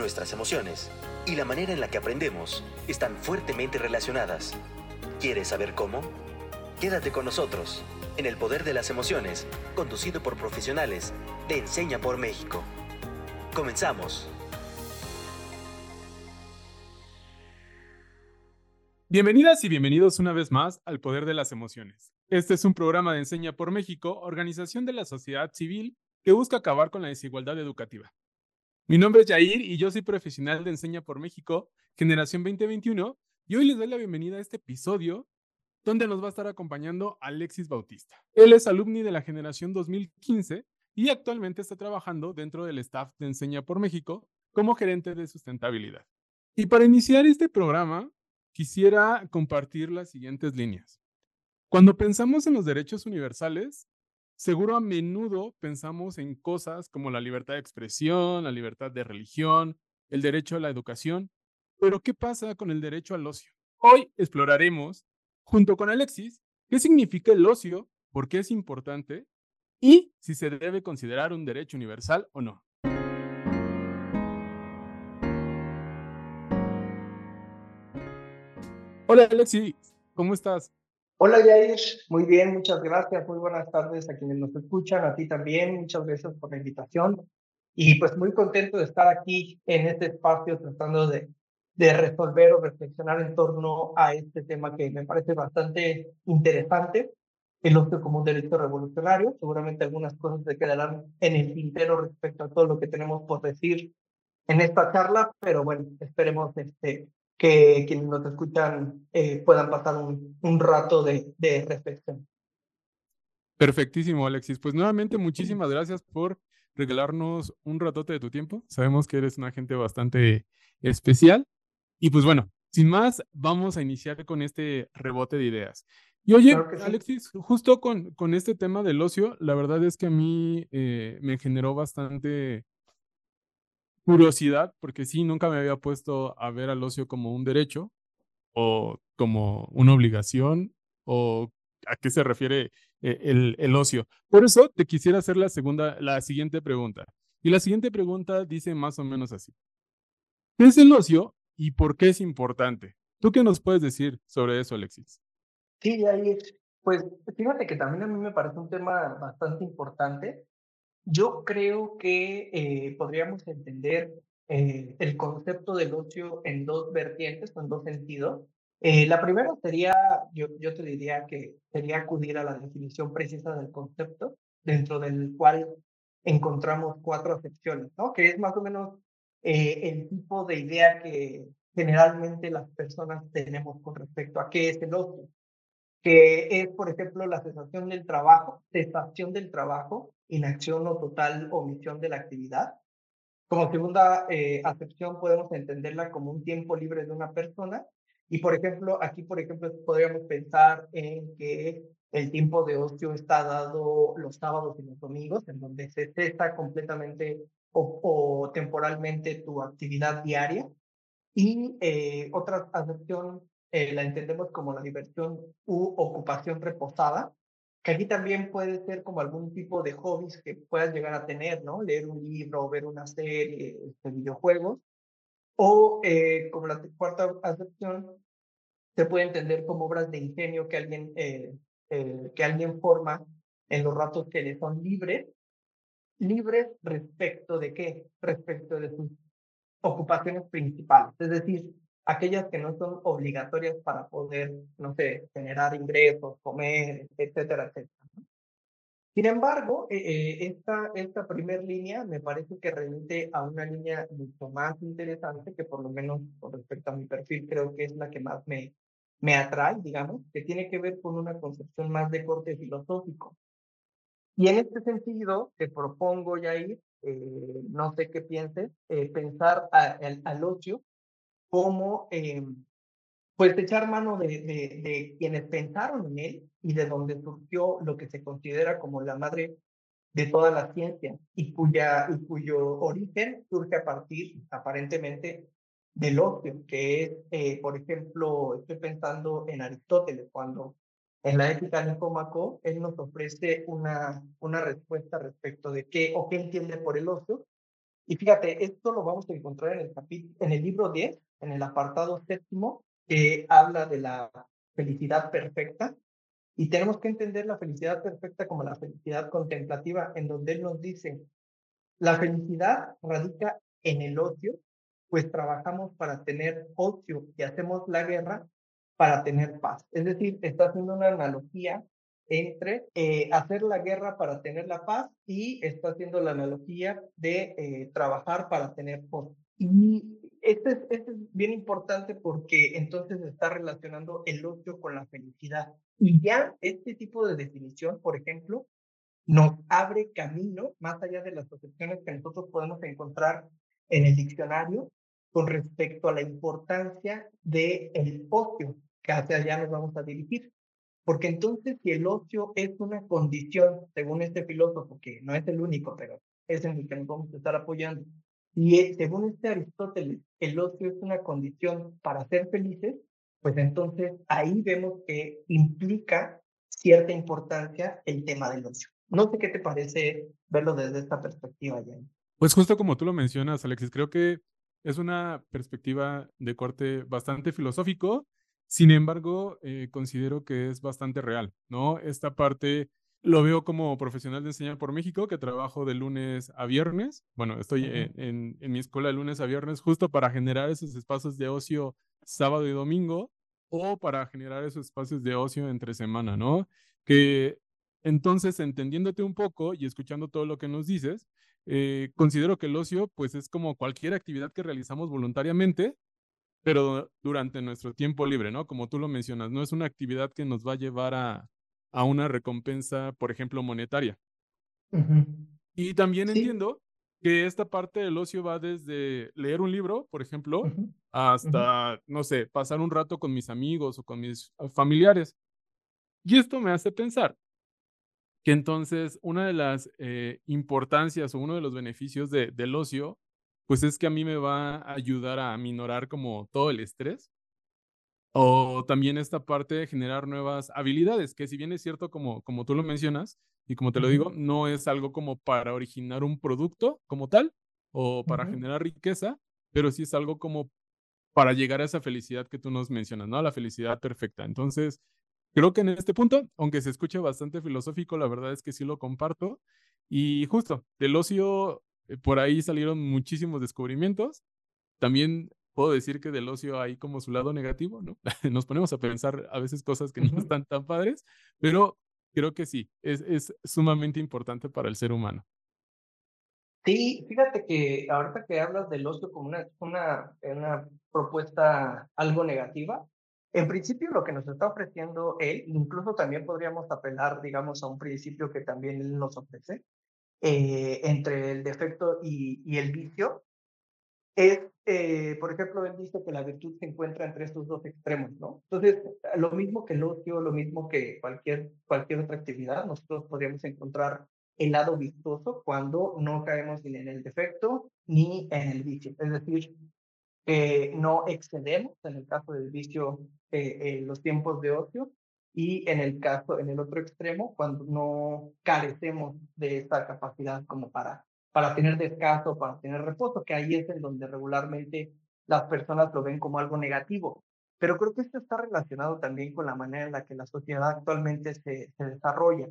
nuestras emociones y la manera en la que aprendemos están fuertemente relacionadas. ¿Quieres saber cómo? Quédate con nosotros en El Poder de las Emociones, conducido por profesionales de Enseña por México. Comenzamos. Bienvenidas y bienvenidos una vez más al Poder de las Emociones. Este es un programa de Enseña por México, organización de la sociedad civil que busca acabar con la desigualdad educativa. Mi nombre es Jair y yo soy profesional de Enseña por México, generación 2021, y hoy les doy la bienvenida a este episodio donde nos va a estar acompañando Alexis Bautista. Él es alumni de la generación 2015 y actualmente está trabajando dentro del staff de Enseña por México como gerente de sustentabilidad. Y para iniciar este programa, quisiera compartir las siguientes líneas. Cuando pensamos en los derechos universales, seguro a menudo pensamos en cosas como la libertad de expresión, la libertad de religión, el derecho a la educación, pero ¿qué pasa con el derecho al ocio? Hoy exploraremos, junto con Alexis, qué significa el ocio, por qué es importante y si se debe considerar un derecho universal o no. Hola Alexis, ¿cómo estás? Hola Jair, muy bien, muchas gracias, muy buenas tardes a quienes nos escuchan, a ti también, muchas gracias por la invitación. Y pues muy contento de estar aquí en este espacio tratando de, de resolver o reflexionar en torno a este tema que me parece bastante interesante, el ocio como un derecho revolucionario, seguramente algunas cosas se quedarán en el tintero respecto a todo lo que tenemos por decir en esta charla, pero bueno, esperemos este, que quienes nos escuchan eh, puedan pasar un, un rato de, de, reflexión. Perfectísimo, Alexis. Pues nuevamente muchísimas gracias por regalarnos un ratote de tu tiempo. Sabemos que eres una gente bastante especial. Y pues bueno, sin más, vamos a iniciar con este rebote de ideas. Y oye, Alexis, justo con, con este tema del ocio, la verdad es que a mí eh, me generó bastante curiosidad, porque sí, nunca me había puesto a ver al ocio como un derecho o como una obligación o a qué se refiere eh, el, el, ocio. Por eso te quisiera hacer la segunda, la siguiente pregunta. Y la siguiente pregunta dice más o menos así. ¿Qué es el ocio y por qué es importante? ¿Tú qué nos puedes decir sobre eso, Alexis? Sí, ahí, pues fíjate que también a mí me parece un tema bastante importante yo creo que eh, podríamos entender eh, el concepto del ocio en dos vertientes, en dos sentidos. Eh, la primera sería, yo, yo te diría que sería acudir a la definición precisa del concepto, dentro del cual encontramos cuatro acepciones, ¿no? Que es más o menos el tipo de idea que generalmente las personas tenemos con respecto a qué es el ocio, que es, por ejemplo, la cesación del trabajo, cesación del trabajo, inacción o total omisión de la actividad. Como segunda eh, acepción podemos entenderla como un tiempo libre de una persona. Y por ejemplo, aquí por ejemplo podríamos pensar en que el tiempo de ocio está dado los sábados y los domingos, en donde se cesa completamente o, temporalmente tu actividad diaria. Y eh, otra acepción eh, la entendemos como la diversión u ocupación reposada, que aquí también puede ser como algún tipo de hobbies que puedas llegar a tener, ¿no? Leer un libro, ver una serie, este, videojuegos. O eh, como la cuarta acepción, se puede entender como obras de ingenio que alguien, eh, que alguien forma en los ratos que le son libres. Libres respecto de qué? Respecto de sus ocupaciones principales. Es decir, aquellas que no son obligatorias para poder, no sé, generar ingresos, comer, etcétera, etcétera. Sin embargo, eh, eh, esta, esta primera línea me parece que remite a una línea mucho más interesante, que por lo menos con respecto a mi perfil creo que es la que más me, me atrae, digamos, que tiene que ver con una concepción más de corte filosófico. Y en este sentido, te propongo, Yair, eh, no sé qué pienses, eh, pensar al ocio cómo eh, pues echar mano de, de, de, quienes pensaron en él y de donde surgió lo que se considera como la madre de toda la ciencia y, cuya, y cuyo origen surge a partir aparentemente del ocio, que es, eh, por ejemplo, estoy pensando en Aristóteles, cuando en la ética Nicómaco, él nos ofrece una, una respuesta respecto de qué o qué entiende por el ocio, Y fíjate, esto lo vamos a encontrar en el, en el libro 10, en el apartado séptimo, que habla de la felicidad perfecta. Y tenemos que entender la felicidad perfecta como la felicidad contemplativa, en donde él nos dice, la felicidad radica en el ocio, pues trabajamos para tener ocio y hacemos la guerra para tener paz. Es decir, está haciendo una analogía entre eh, hacer la guerra para tener la paz y está haciendo la analogía de eh, trabajar para tener paz. Y este es, este es bien importante porque entonces está relacionando el ocio con la felicidad. Y ya este tipo de definición, por ejemplo, nos abre camino más allá de las excepciones que nosotros podemos encontrar en el diccionario con respecto a la importancia del el ocio, que hacia allá nos vamos a dirigir. Porque entonces si el ocio es una condición, según este filósofo, que no es el único, pero es en el que nos vamos a estar apoyando, y según este Aristóteles, el ocio es una condición para ser felices, pues entonces ahí vemos que implica cierta importancia el tema del ocio. No sé qué te parece verlo desde esta perspectiva, Jan. Pues justo como tú lo mencionas, Alexis, creo que es una perspectiva de corte bastante filosófico sin embargo, eh, considero que es bastante real, ¿no? Esta parte lo veo como profesional de enseñar por México, que trabajo de lunes a viernes. Bueno, estoy en, mi escuela de lunes a viernes justo para generar esos espacios de ocio sábado y domingo o para generar esos espacios de ocio entre semana, ¿no? Que entonces, entendiéndote un poco y escuchando todo lo que nos dices, eh, considero que el ocio, pues es como cualquier actividad que realizamos voluntariamente, pero durante nuestro tiempo libre, ¿no? Como tú lo mencionas, no es una actividad que nos va a llevar a, a una recompensa, por ejemplo, monetaria. Y también entiendo que esta parte del ocio va desde leer un libro, por ejemplo, hasta, no sé, pasar un rato con mis amigos o con mis ah, familiares. Y esto me hace pensar que entonces una de las eh, importancias o uno de los beneficios de, del ocio pues es que a mí me va a ayudar a minorar como todo el estrés. O también esta parte de generar nuevas habilidades, que si bien es cierto como, como tú lo mencionas y como te lo digo, no es algo como para originar un producto como tal o para generar riqueza, pero sí es algo como para llegar a esa felicidad que tú nos mencionas, ¿no? La felicidad perfecta. Entonces, creo que en este punto, aunque se escuche bastante filosófico, la verdad es que sí lo comparto. Y justo, del ocio eh, por ahí salieron muchísimos descubrimientos. También puedo decir que del ocio hay como su lado negativo, ¿no? Nos ponemos a pensar a veces cosas que no están tan padres, pero creo que sí, es, es sumamente importante para el ser humano. Sí, fíjate que ahorita que hablas del ocio como una, una, una propuesta algo negativa, en principio lo que nos está ofreciendo él, incluso también podríamos apelar, digamos, a un principio que también él nos ofrece, eh, entre el defecto y, y el vicio es, eh, por ejemplo, él dice que la virtud se encuentra entre estos dos extremos, ¿no? Entonces, lo mismo que el ocio, lo mismo que cualquier, cualquier otra actividad, nosotros podríamos encontrar el lado virtuoso cuando no caemos ni en el defecto ni en el vicio. Es decir, que no excedemos, en el caso del vicio, eh, los tiempos de ocio, y en el caso, en el otro extremo, cuando no carecemos de esa capacidad como para, para tener descanso, para tener reposo, que ahí es en donde regularmente las personas lo ven como algo negativo. Pero creo que esto está relacionado también con la manera en la que la sociedad actualmente se, desarrolla,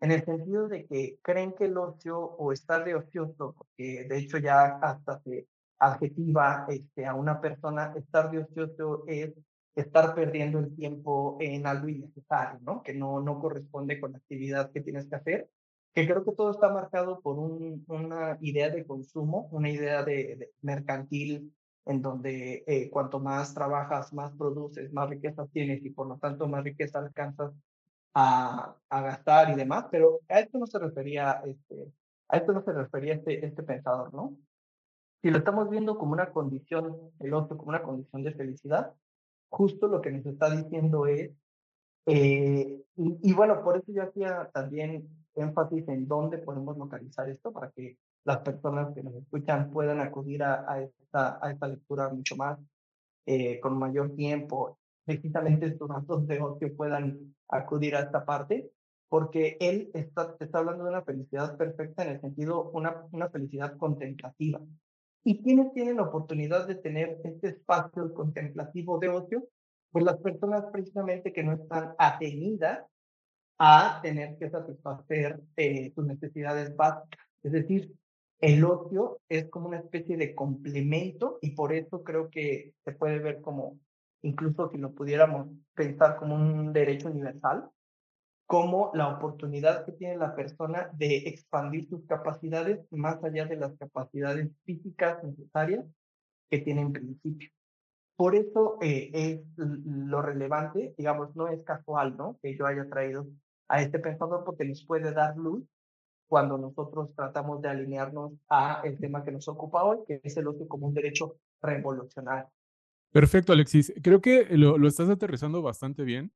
en el sentido de que creen que el ocio o estar de ocioso, porque de hecho ya hasta se adjetiva este, a una persona, estar de ocioso es estar perdiendo el tiempo en algo innecesario, ¿no? Que no, no corresponde con la actividad que tienes que hacer, que creo que todo está marcado por un, una idea de consumo, una idea de, mercantil en donde eh, cuanto más trabajas, más produces, más riquezas tienes y por lo tanto más riqueza alcanzas a, a gastar y demás, pero a esto no se refería, este, a esto no se refería este, este pensador, ¿no? Si lo estamos viendo como una condición, el otro como una condición de felicidad, justo lo que nos está diciendo es, eh, y, bueno, por eso yo hacía también énfasis en dónde podemos localizar esto para que las personas que nos escuchan puedan acudir a, a, esta, a esta lectura mucho más, eh, con mayor tiempo, precisamente estos datos de ocio puedan acudir a esta parte, porque él está, está hablando de una felicidad perfecta en el sentido, una, una felicidad contemplativa. ¿Y quiénes tienen la oportunidad de tener este espacio contemplativo de ocio? Pues las personas precisamente que no están atenidas a tener que satisfacer eh, sus necesidades básicas. Es decir, el ocio es como una especie de complemento y por eso creo que se puede ver como, incluso si lo pudiéramos pensar como un derecho universal, como la oportunidad que tiene la persona de expandir sus capacidades más allá de las capacidades físicas necesarias que tiene en principio. Por eso eh, es lo relevante, digamos, no es casual, ¿no? Que yo haya traído a este pensador porque nos puede dar luz cuando nosotros tratamos de alinearnos a el tema que nos ocupa hoy, que es el ocio como un derecho revolucionario. Perfecto, Alexis. Creo que lo, lo estás aterrizando bastante bien,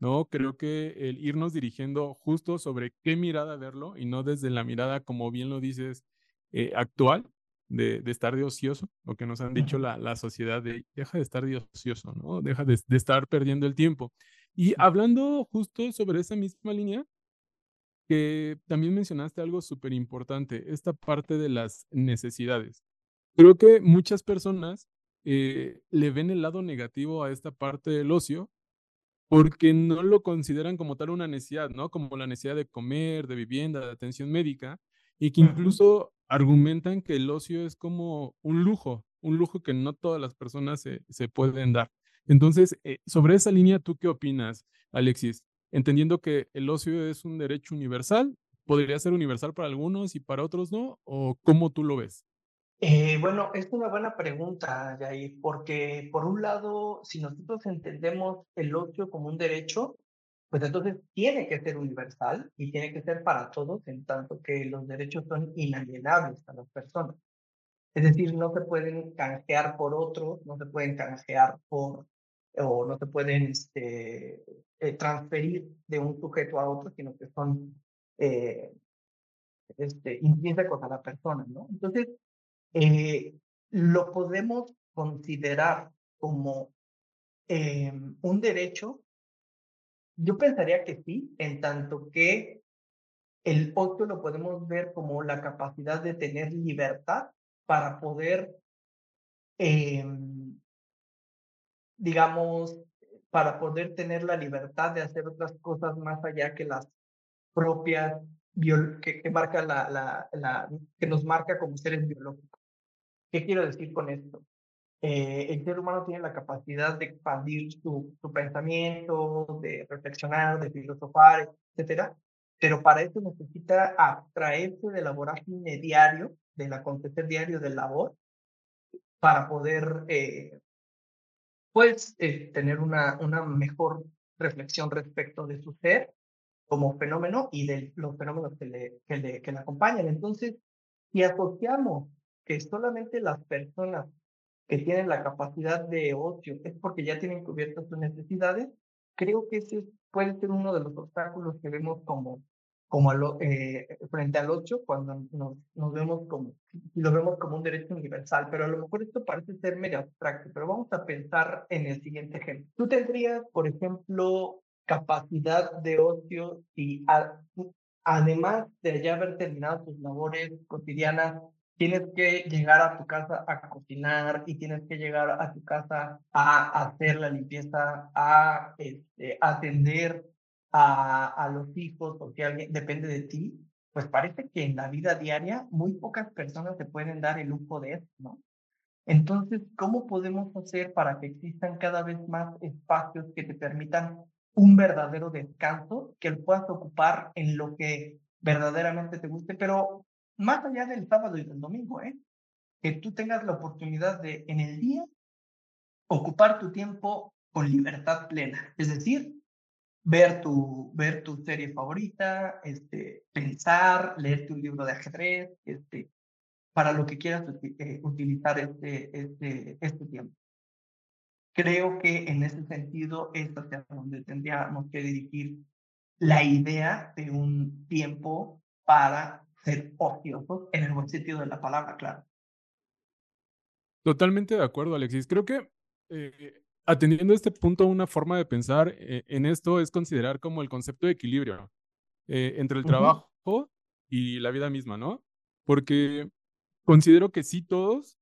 ¿no? Creo que el irnos dirigiendo justo sobre qué mirada verlo y no desde la mirada, como bien lo dices, eh, actual, de, de, estar de ocioso, lo que nos han dicho la, la, sociedad de deja de estar de ocioso, ¿no? Deja de, de estar perdiendo el tiempo. Y hablando justo sobre esa misma línea, que también mencionaste algo súper importante, esta parte de las necesidades. Creo que muchas personas eh, le ven el lado negativo a esta parte del ocio porque no lo consideran como tal una necesidad, ¿no? Como la necesidad de comer, de vivienda, de atención médica, y que incluso argumentan que el ocio es como un lujo, un lujo que no todas las personas se, se pueden dar. Entonces, eh, sobre esa línea, ¿tú qué opinas, Alexis? entendiendo que el ocio es un derecho universal, podría ser universal para algunos y para otros no, o cómo tú lo ves? Eh, bueno, es una buena pregunta, Jair, porque por un lado, si nosotros entendemos el ocio como un derecho, pues entonces tiene que ser universal y tiene que ser para todos, en tanto que los derechos son inalienables a las personas. Es decir, no se pueden canjear por otros, no se pueden canjear por o no se pueden este, eh, transferir de un sujeto a otro, sino que son eh, este, intrínsecos a la persona, ¿no? Entonces, eh, lo podemos considerar como eh, un derecho. Yo pensaría que sí, en tanto que el otro lo podemos ver como la capacidad de tener libertad para poder eh, digamos, para poder tener la libertad de hacer otras cosas más allá que las propias que, que, marca la, que nos marca como seres biológicos. ¿Qué quiero decir con esto? Eh, el ser humano tiene la capacidad de expandir su, pensamiento, de reflexionar, de filosofar, etcétera, pero para eso necesita abstraerse del vorágine diario, del acontecer diario del labor, para poder eh, pues eh, tener una, mejor reflexión respecto de su ser como fenómeno y de los fenómenos que le, que le acompañan. Entonces, si asociamos que solamente las personas que tienen la capacidad de ocio es porque ya tienen cubiertas sus necesidades, creo que ese puede ser uno de los obstáculos que vemos como como eh, frente al 8 cuando nos, nos vemos como, lo vemos como un derecho universal, pero a lo mejor esto parece ser medio abstracto, pero vamos a pensar en el siguiente ejemplo. Tú tendrías, por ejemplo, capacidad de ocio y además de ya haber terminado tus labores cotidianas, tienes que llegar a tu casa a cocinar y tienes que llegar a tu casa a hacer la limpieza, a este, atender a, a los hijos si alguien depende de ti, pues parece que en la vida diaria muy pocas personas se pueden dar el lujo de eso, ¿no? Entonces, ¿cómo podemos hacer para que existan cada vez más espacios que te permitan un verdadero descanso, que lo puedas ocupar en lo que verdaderamente te guste, pero más allá del sábado y del domingo, ¿eh? Que tú tengas la oportunidad de en el día ocupar tu tiempo con libertad plena, es decir, ver tu, ver tu serie favorita, este, pensar, leerte un libro de ajedrez, este, para lo que quieras eh, utilizar este, este, este tiempo. Creo que en ese sentido es hacia donde tendríamos que dirigir la idea de un tiempo para ser ociosos en el buen sentido de la palabra, claro. Totalmente de acuerdo, Alexis. Creo que eh, atendiendo este punto, una forma de pensar eh, en esto es considerar como el concepto de equilibrio eh, entre el trabajo y la vida misma, ¿no? Porque considero que sí todos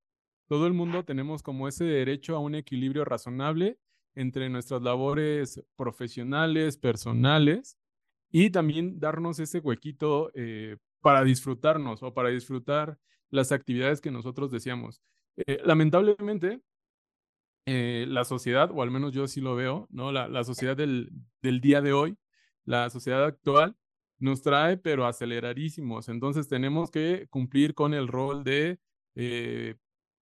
todo el mundo tenemos como ese derecho a un equilibrio razonable entre nuestras labores profesionales, personales, y también darnos ese huequito eh, para disfrutarnos o para disfrutar las actividades que nosotros deseamos. Eh, lamentablemente, eh, la sociedad, o al menos yo así lo veo, ¿no? La, la sociedad del, del, día de hoy, la sociedad actual, nos trae, pero aceleradísimos. Entonces tenemos que cumplir con el rol de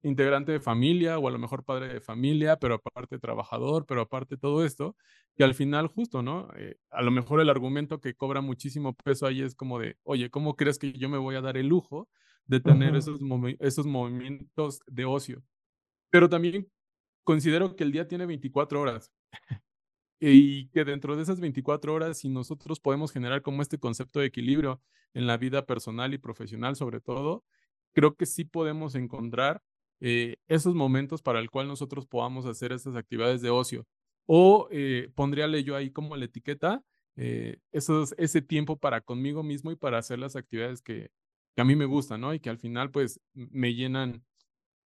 integrante de familia o a lo mejor padre de familia, pero aparte trabajador, pero aparte todo esto, que al final justo, ¿no? Eh, a lo mejor el argumento que cobra muchísimo peso ahí es como de, oye, ¿cómo crees que yo me voy a dar el lujo de tener esos, esos movimientos de ocio? Pero también considero que el día tiene 24 horas y que dentro de esas 24 horas, si nosotros podemos generar como este concepto de equilibrio en la vida personal y profesional sobre todo, creo que sí podemos encontrar eh, esos momentos para el cual nosotros podamos hacer estas actividades de ocio. O eh, pondríale yo ahí como la etiqueta, eh, esos, ese tiempo para conmigo mismo y para hacer las actividades que, que, a mí me gustan, ¿no? Y que al final pues me llenan,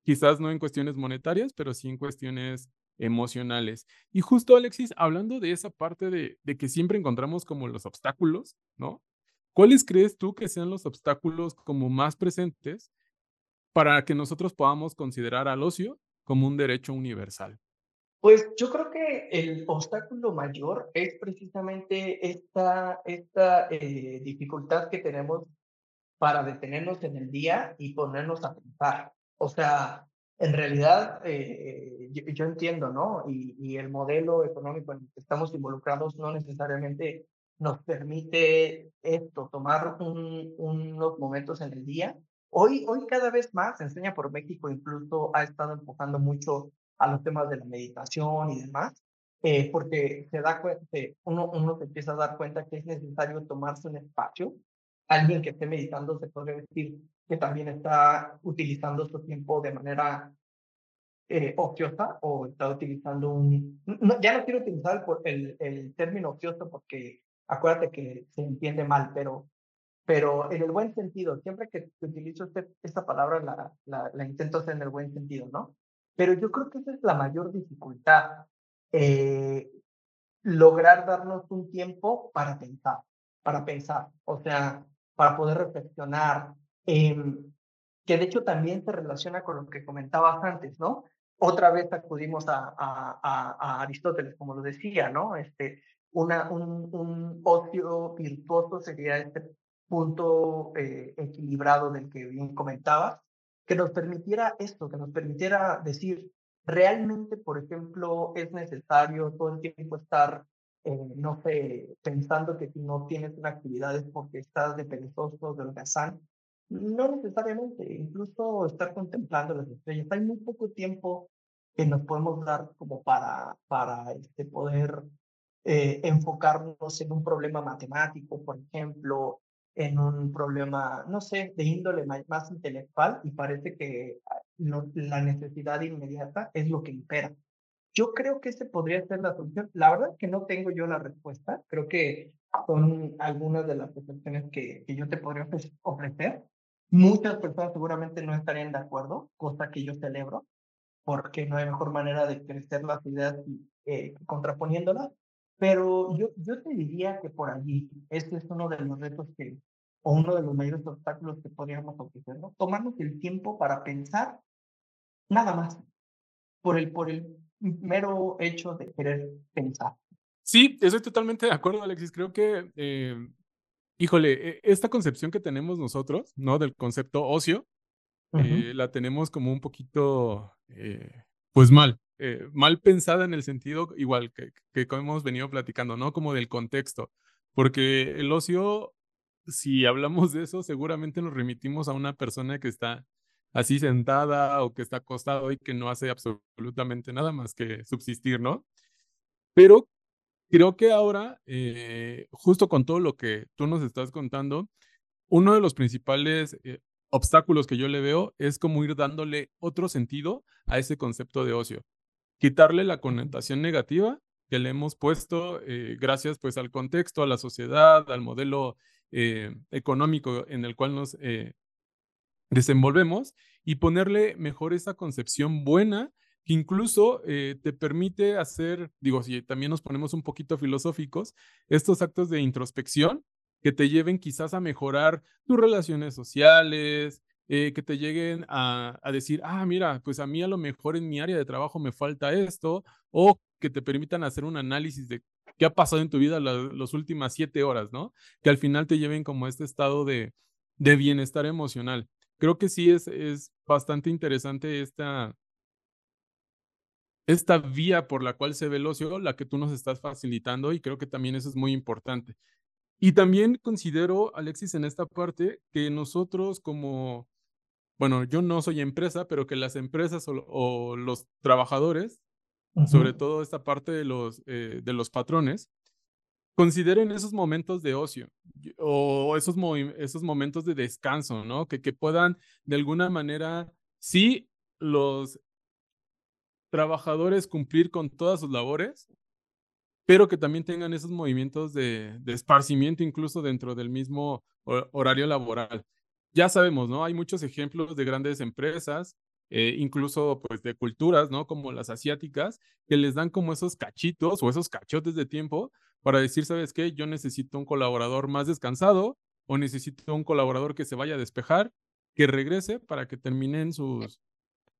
quizás no en cuestiones monetarias, pero sí en cuestiones emocionales. Y justo Alexis, hablando de esa parte de, de que siempre encontramos como los obstáculos, ¿no? ¿Cuáles crees tú que sean los obstáculos como más presentes para que nosotros podamos considerar al ocio como un derecho universal? Pues yo creo que el obstáculo mayor es precisamente esta, esta eh, dificultad que tenemos para detenernos en el día y ponernos a pensar. O sea, en realidad eh, yo, entiendo, ¿no? Y, el modelo económico en el que estamos involucrados no necesariamente nos permite esto, tomar un, unos momentos en el día Hoy, hoy cada vez más Enseña por México incluso ha estado enfocando mucho a los temas de la meditación y demás, eh, porque se da cuenta, uno, uno se empieza a dar cuenta que es necesario tomarse un espacio. Alguien que esté meditando se podría decir que también está utilizando su tiempo de manera eh, ociosa o está utilizando un... ya no quiero utilizar el, el término ocioso porque acuérdate que se entiende mal, pero pero en el buen sentido, siempre que utilizo este, esta palabra la, la, la, intento hacer en el buen sentido, ¿no? Pero yo creo que esa es la mayor dificultad, eh, lograr darnos un tiempo para pensar, para pensar, o sea, para poder reflexionar, eh, que de hecho también se relaciona con lo que comentabas antes, ¿no? Otra vez acudimos a, a, a, a Aristóteles, como lo decía, ¿no? Este, una, un, un ocio virtuoso sería este punto eh, equilibrado del que bien comentabas, que nos permitiera esto, que nos permitiera decir, realmente, por ejemplo, es necesario todo el tiempo estar, eh, no sé, pensando que si no tienes una actividad es porque estás de perezoso, de holgazán. No necesariamente, incluso estar contemplando las estrellas. Hay muy poco tiempo que nos podemos dar como para, para este, poder eh, enfocarnos en un problema matemático, por ejemplo, en un problema, no sé, de índole más intelectual y parece que ah, la necesidad inmediata es lo que impera. Yo creo que ese podría ser la solución. La verdad que no tengo yo la respuesta. Creo que son algunas de las percepciones que, que yo te podría ofrecer. Muchas personas seguramente no estarían de acuerdo, cosa que yo celebro, porque no hay mejor manera de crecer las ideas eh, contraponiéndolas. Pero yo, yo te diría que por allí, este es uno de los retos que, o uno de los mayores obstáculos que podríamos ofrecer, ¿no? Tomarnos el tiempo para pensar nada más, por el, por el mero hecho de querer pensar. Sí, estoy totalmente de acuerdo, Alexis. Creo que, eh, híjole, e, esta concepción que tenemos nosotros, ¿no? Del concepto ocio, eh, la tenemos como un poquito, eh, pues mal, mal pensada en el sentido igual que, que hemos venido platicando, ¿no? Como del contexto, porque el ocio si hablamos de eso, seguramente nos remitimos a una persona que está así sentada o que está acostado y que no hace absolutamente nada más que subsistir, ¿no? Pero creo que ahora, eh, justo con todo lo que tú nos estás contando, uno de los principales eh, obstáculos que yo le veo es como ir dándole otro sentido a ese concepto de ocio. Quitarle la connotación negativa que le hemos puesto eh, gracias pues al contexto, a la sociedad, al modelo eh, económico en el cual nos, eh, desenvolvemos y ponerle mejor esa concepción buena que incluso eh, te permite hacer, digo, si también nos ponemos un poquito filosóficos, estos actos de introspección que te lleven quizás a mejorar tus relaciones sociales, que te lleguen a, decir, ah, mira, pues a mí a lo mejor en mi área de trabajo me falta esto, o que te permitan hacer un análisis de qué ha pasado en tu vida las últimas siete horas, ¿no? Que al final te lleven como a este estado de, de bienestar emocional. Creo que sí es, es bastante interesante esta, esta vía por la cual se ve el ocio, la que tú nos estás facilitando, y creo que también eso es muy importante. Y también considero, Alexis, en esta parte, que nosotros como, bueno, yo no soy empresa, pero que las empresas o, los trabajadores, sobre todo esta parte de los, eh, de los patrones, consideren esos momentos de ocio o esos, esos momentos de descanso, ¿no? Que, que puedan de alguna manera, sí, los trabajadores cumplir con todas sus labores, pero que también tengan esos movimientos de, esparcimiento incluso dentro del mismo horario laboral. Ya sabemos, ¿no? Hay muchos ejemplos de grandes empresas, eh, incluso pues de culturas, ¿no? Como las asiáticas, que les dan como esos cachitos o esos cachotes de tiempo para decir, ¿sabes qué? Yo necesito un colaborador más descansado o necesito un colaborador que se vaya a despejar, que regrese para que terminen sus,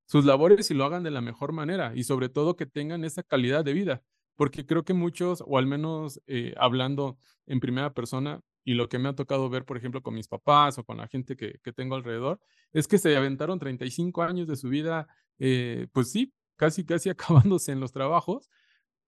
sus labores y lo hagan de la mejor manera y sobre todo que tengan esa calidad de vida porque creo que muchos, o al menos eh, hablando en primera persona, y lo que me ha tocado ver, por ejemplo, con mis papás o con la gente que, que tengo alrededor, es que se aventaron 35 años de su vida, eh, pues sí, casi, casi acabándose en los trabajos,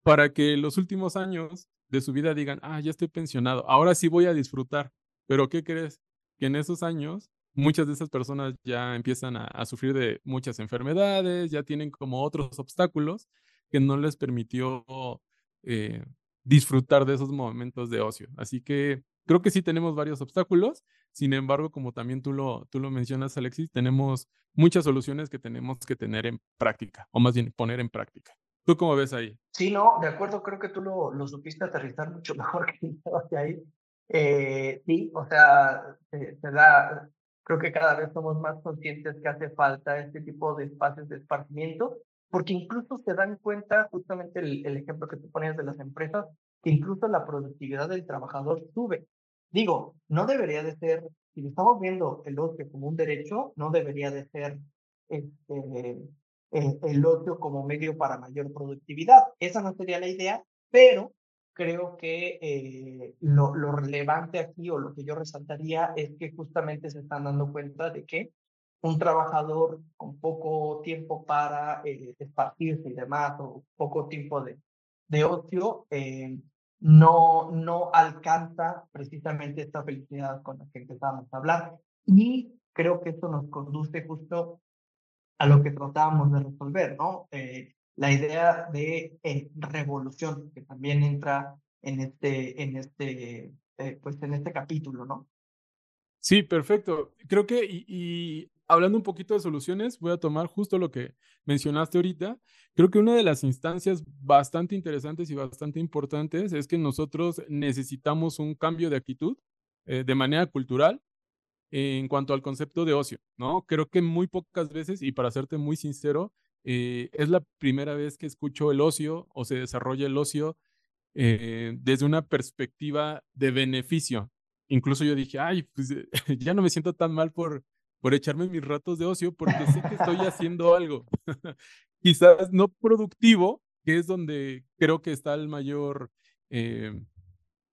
para que los últimos años de su vida digan, ah, ya estoy pensionado, ahora sí voy a disfrutar. Pero ¿qué crees? Que en esos años muchas de esas personas ya empiezan a, a, sufrir de muchas enfermedades, ya tienen como otros obstáculos que no les permitió eh, disfrutar de esos momentos de ocio. Así que creo que sí tenemos varios obstáculos. Sin embargo, como también tú lo, tú lo mencionas, Alexis, tenemos muchas soluciones que tenemos que tener en práctica, o más bien poner en práctica. ¿Tú cómo ves ahí? Sí, no, de acuerdo, creo que tú lo, lo supiste aterrizar mucho mejor que yo ahí. Eh, sí, o sea, se, da, creo que cada vez somos más conscientes que hace falta este tipo de espacios de esparcimiento porque incluso se dan cuenta, justamente el, ejemplo que tú ponías de las empresas, que incluso la productividad del trabajador sube. Digo, no debería de ser, si estamos viendo el ocio como un derecho, no debería de ser este, eh, el ocio como medio para mayor productividad. Esa no sería la idea, pero creo que eh, lo, lo relevante aquí o lo que yo resaltaría es que justamente se están dando cuenta de que un trabajador con poco tiempo para eh, esparcirse y demás, o poco tiempo de, de ocio, eh, no, no alcanza precisamente esta felicidad con la que empezamos a hablar. Y creo que esto nos conduce justo a lo que tratábamos de resolver, ¿no? Eh, la idea de revolución, que también entra en este, en este, pues en este capítulo, ¿no? Sí, perfecto. Creo que, hablando un poquito de soluciones, voy a tomar justo lo que mencionaste ahorita. Creo que una de las instancias bastante interesantes y bastante importantes es que nosotros necesitamos un cambio de actitud eh, de manera cultural en cuanto al concepto de ocio, ¿no? Creo que muy pocas veces, y para serte muy sincero, eh, es la primera vez que escucho el ocio o se desarrolla el ocio eh, desde una perspectiva de beneficio. Incluso yo dije, ay, pues ya no me siento tan mal por, por echarme mis ratos de ocio porque sé que estoy haciendo algo. Quizás no productivo, que es donde creo que está el mayor, eh,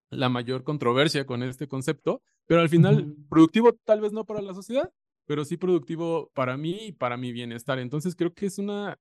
la mayor controversia con este concepto, pero al final productivo tal vez no para la sociedad, pero sí productivo para mí y para mi bienestar. Entonces creo que es una,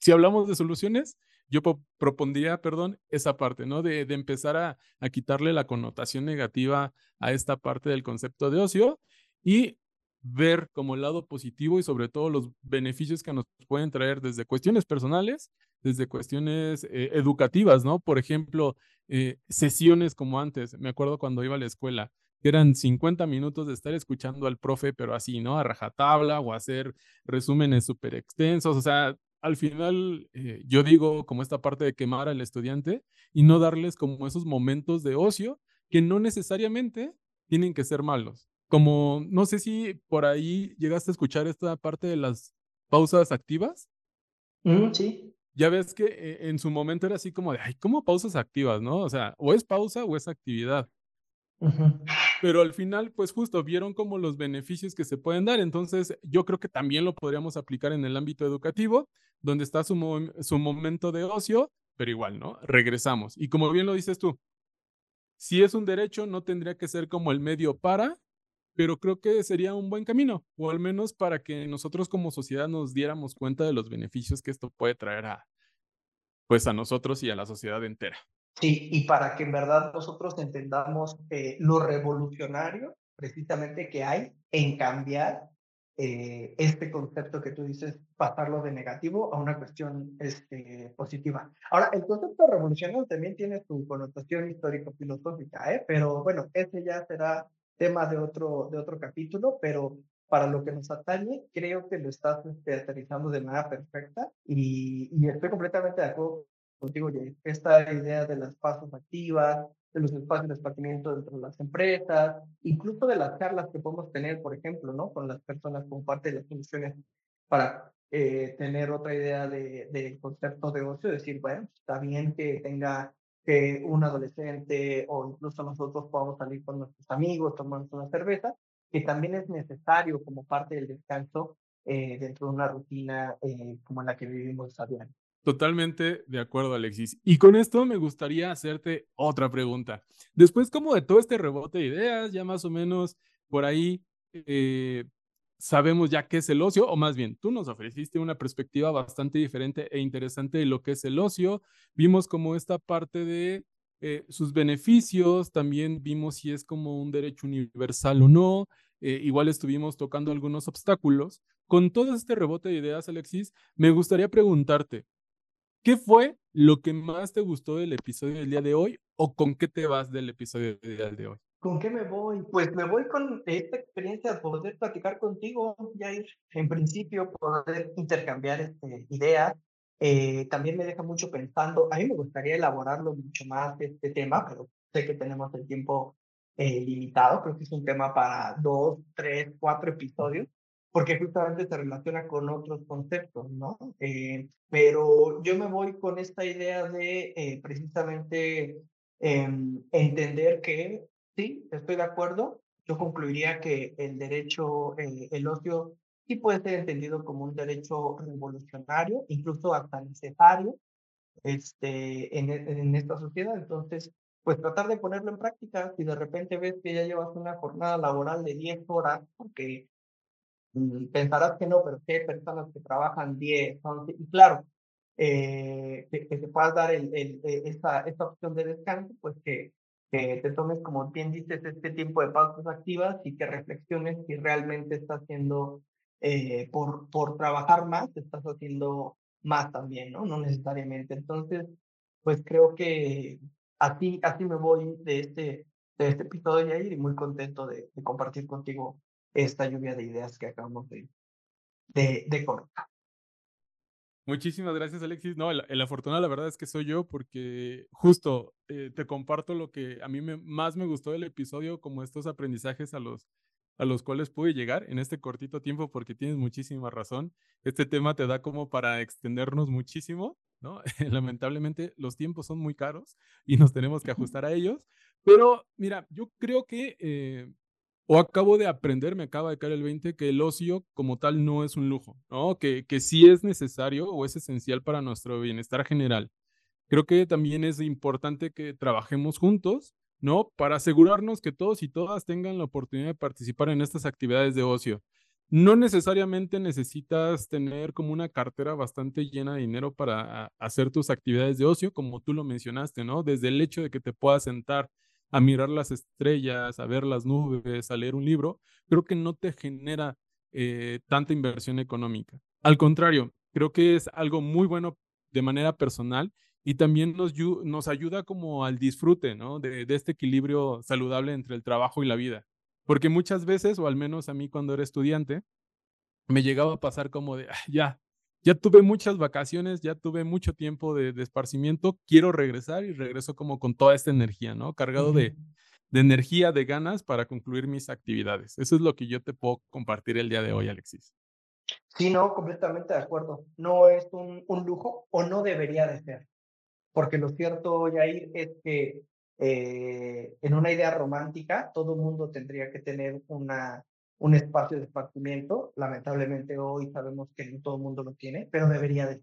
si hablamos de soluciones, yo propondría, perdón, esa parte, ¿no? De, de empezar a, a quitarle la connotación negativa a esta parte del concepto de ocio y ver como el lado positivo y sobre todo los beneficios que nos pueden traer desde cuestiones personales, desde cuestiones eh, educativas, ¿no? Por ejemplo, eh, sesiones como antes, me acuerdo cuando iba a la escuela, que eran 50 minutos de estar escuchando al profe, pero así, ¿no? A rajatabla o hacer resúmenes súper extensos, o sea, al final eh, yo digo como esta parte de quemar al estudiante y no darles como esos momentos de ocio que no necesariamente tienen que ser malos como, no sé si por ahí llegaste a escuchar esta parte de las pausas activas. Mm, sí. Ya ves que eh, en su momento era así como de, ay, ¿cómo pausas activas, no? O sea, o es pausa o es actividad. Pero al final, pues justo vieron como los beneficios que se pueden dar. Entonces, yo creo que también lo podríamos aplicar en el ámbito educativo, donde está su, su momento de ocio, pero igual, ¿no? Regresamos. Y como bien lo dices tú, si es un derecho, no tendría que ser como el medio para, pero creo que sería un buen camino, o al menos para que nosotros como sociedad nos diéramos cuenta de los beneficios que esto puede traer a, pues a nosotros y a la sociedad entera. Sí, y para que en verdad nosotros entendamos eh, lo revolucionario precisamente que hay en cambiar eh, este concepto que tú dices, pasarlo de negativo a una cuestión este, positiva. Ahora, el concepto revolucionario también tiene su connotación histórico-filosófica, ¿eh? pero bueno, ese ya será tema de otro, de otro capítulo, pero para lo que nos atañe, creo que lo estás este, aterrizando de manera perfecta y, y estoy completamente de acuerdo contigo, Jay. Esta idea de las pasos activas, de los espacios de esparcimiento dentro de las empresas, incluso de las charlas que podemos tener, por ejemplo, ¿no? Con las personas con parte de las soluciones para eh, tener otra idea del de concepto de ocio, decir, bueno, está bien que tenga que un adolescente o incluso nosotros podamos salir con nuestros amigos, tomarnos una cerveza, que también es necesario como parte del descanso eh, dentro de una rutina eh, como la que vivimos a. Totalmente de acuerdo, Alexis. Y con esto me gustaría hacerte otra pregunta. Después, como de todo este rebote de ideas, ya más o menos por ahí eh, sabemos ya qué es el ocio, o más bien, tú nos ofreciste una perspectiva bastante diferente e interesante de lo que es el ocio. Vimos como esta parte de eh, sus beneficios, también vimos si es como un derecho universal o no. Eh, igual estuvimos tocando algunos obstáculos. Con todo este rebote de ideas, Alexis, me gustaría preguntarte, ¿Qué fue lo que más te gustó del episodio del día de hoy o con qué te vas del episodio del día de hoy? ¿Con qué me voy? Pues me voy con esta experiencia de poder platicar contigo, Jair. En principio, poder intercambiar este, ideas. Eh, también me deja mucho pensando. A mí me gustaría elaborarlo mucho más este tema, pero sé que tenemos el tiempo eh, limitado. Creo que es un tema para dos, tres, cuatro episodios porque justamente se relaciona con otros conceptos, ¿no? Eh, pero yo me voy con esta idea de precisamente em, entender que, sí, estoy de acuerdo, yo concluiría que el derecho, eh, el ocio, sí puede ser entendido como un derecho revolucionario, incluso hasta necesario este, en, en esta sociedad. Entonces, pues tratar de ponerlo en práctica. Si de repente ves que ya llevas una jornada laboral de 10 horas, porque Mm, pensarás que no, pero que hay personas que trabajan 10, 11, y claro, eh, que, te puedas dar el, el, e, esta, esta opción de descanso, pues que, que te tomes, como bien dices, este tiempo de pausas activas y que reflexiones si realmente estás haciendo, eh, por, por trabajar más, estás haciendo más también, ¿no? No necesariamente. Entonces, pues creo que así, así me voy de este, de este episodio, Yair, y muy contento de, compartir contigo esta lluvia de ideas que acabamos de, de, de Muchísimas gracias, Alexis. No, el, afortunado, la verdad es que soy yo, porque justo eh, te comparto lo que a mí me, más me gustó del episodio, como estos aprendizajes a los, a los cuales pude llegar en este cortito tiempo, porque tienes muchísima razón. Este tema te da como para extendernos muchísimo, ¿no? Lamentablemente los tiempos son muy caros y nos tenemos que ajustar a ellos. Pero mira, yo creo que eh, o acabo de aprender, me acaba de caer el 20, que el ocio como tal no es un lujo, ¿no? Que, que sí es necesario o es esencial para nuestro bienestar general. Creo que también es importante que trabajemos juntos, ¿no? Para asegurarnos que todos y todas tengan la oportunidad de participar en estas actividades de ocio. No necesariamente necesitas tener como una cartera bastante llena de dinero para hacer tus actividades de ocio, como tú lo mencionaste, ¿no? Desde el hecho de que te puedas sentar a mirar las estrellas, a ver las nubes, a leer un libro, creo que no te genera eh, tanta inversión económica. Al contrario, creo que es algo muy bueno de manera personal y también nos, ayuda como al disfrute, ¿no? De, de, este equilibrio saludable entre el trabajo y la vida. Porque muchas veces, o al menos a mí cuando era estudiante, me llegaba a pasar como de, ya, ya tuve muchas vacaciones, ya tuve mucho tiempo de, esparcimiento, quiero regresar y regreso como con toda esta energía, ¿no? Cargado de, de energía, de ganas para concluir mis actividades. Eso es lo que yo te puedo compartir el día de hoy, Alexis. Sí, no, completamente de acuerdo. No es un, un lujo o no debería de ser. Porque lo cierto, Yair, es que eh, en una idea romántica todo mundo tendría que tener una, un espacio de esparcimiento. Lamentablemente hoy sabemos que no todo el mundo lo tiene, pero debería de.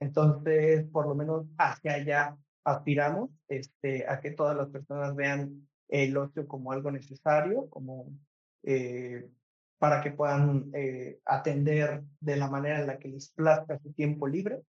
Entonces, por lo menos hacia allá aspiramos, este, a que todas las personas vean el ocio como algo necesario, como eh, para que puedan eh, atender de la manera en la que les plazca su tiempo libre.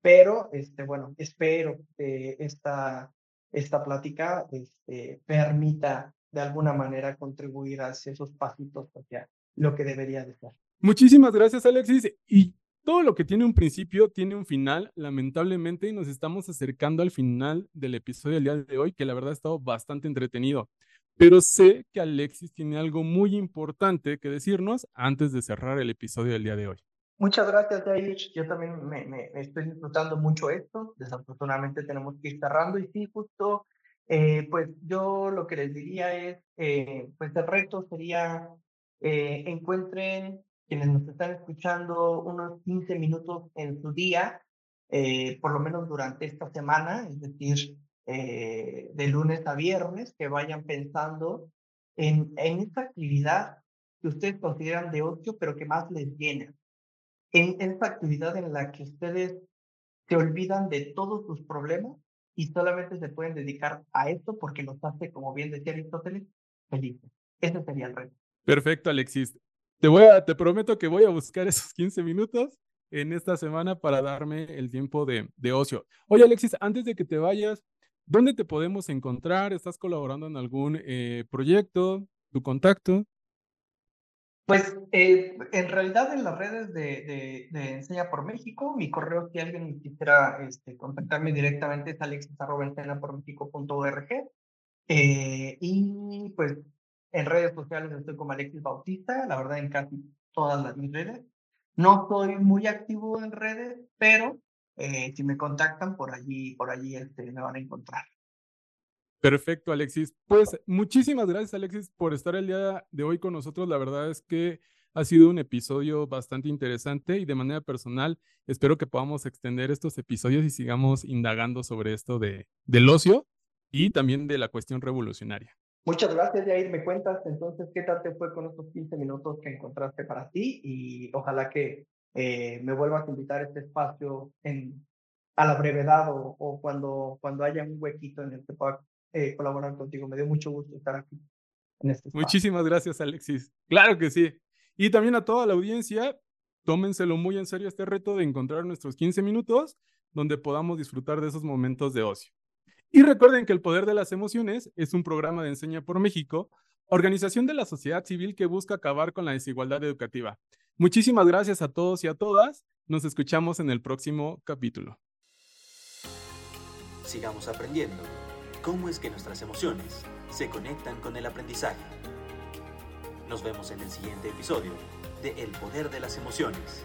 Pero, este, bueno, espero que esta, esta plática este, permita de alguna manera contribuir hacia esos pasitos hacia lo que debería de ser. Muchísimas gracias, Alexis. Y todo lo que tiene un principio tiene un final, lamentablemente, y nos estamos acercando al final del episodio del día de hoy, que la verdad ha estado bastante entretenido. Pero sé que Alexis tiene algo muy importante que decirnos antes de cerrar el episodio del día de hoy. Muchas gracias, Jair. Yo también me, estoy disfrutando mucho esto. Desafortunadamente tenemos que ir cerrando y sí, justo, eh, pues yo lo que les diría es, eh, pues el reto sería eh, encuentren quienes nos están escuchando unos 15 minutos en su día, eh, por lo menos durante esta semana, es decir, eh, de lunes a viernes, que vayan pensando en, en esta actividad que ustedes consideran de ocio, pero que más les llena. En esta actividad en la que ustedes se olvidan de todos sus problemas y solamente se pueden dedicar a esto porque los hace, como bien decía Aristóteles, felices. Ese sería el reto. Perfecto, Alexis. Te, voy a, te prometo que voy a buscar esos 15 minutos en esta semana para darme el tiempo de, de ocio. Oye, Alexis, antes de que te vayas, ¿dónde te podemos encontrar? ¿Estás colaborando en algún eh, proyecto? ¿Tu contacto? Pues eh, en realidad en las redes de, de, Enseña por México, mi correo, si alguien quisiera este, contactarme directamente, es alexis.enseñapormexico.org. Eh, y pues en redes sociales estoy como Alexis Bautista, la verdad en casi todas las mis redes. No soy muy activo en redes, pero eh, si me contactan por allí, por allí este, me van a encontrar. Perfecto, Alexis. Pues muchísimas gracias, Alexis, por estar el día de hoy con nosotros. La verdad es que ha sido un episodio bastante interesante y de manera personal espero que podamos extender estos episodios y sigamos indagando sobre esto de, del ocio y también de la cuestión revolucionaria. Muchas gracias, Jair. Me cuentas entonces qué tal te fue con estos 15 minutos que encontraste para ti y ojalá que eh, me vuelvas a invitar a este espacio en, a la brevedad o, cuando, cuando haya un huequito en el que eh, colaborar contigo. Me dio mucho gusto estar aquí en este espacio. Muchísimas gracias, Alexis. Claro que sí. Y también a toda la audiencia, tómenselo muy en serio este reto de encontrar nuestros 15 minutos donde podamos disfrutar de esos momentos de ocio. Y recuerden que El Poder de las Emociones es un programa de Enseña por México, organización de la sociedad civil que busca acabar con la desigualdad educativa. Muchísimas gracias a todos y a todas. Nos escuchamos en el próximo capítulo. Sigamos aprendiendo cómo es que nuestras emociones se conectan con el aprendizaje. Nos vemos en el siguiente episodio de El Poder de las Emociones.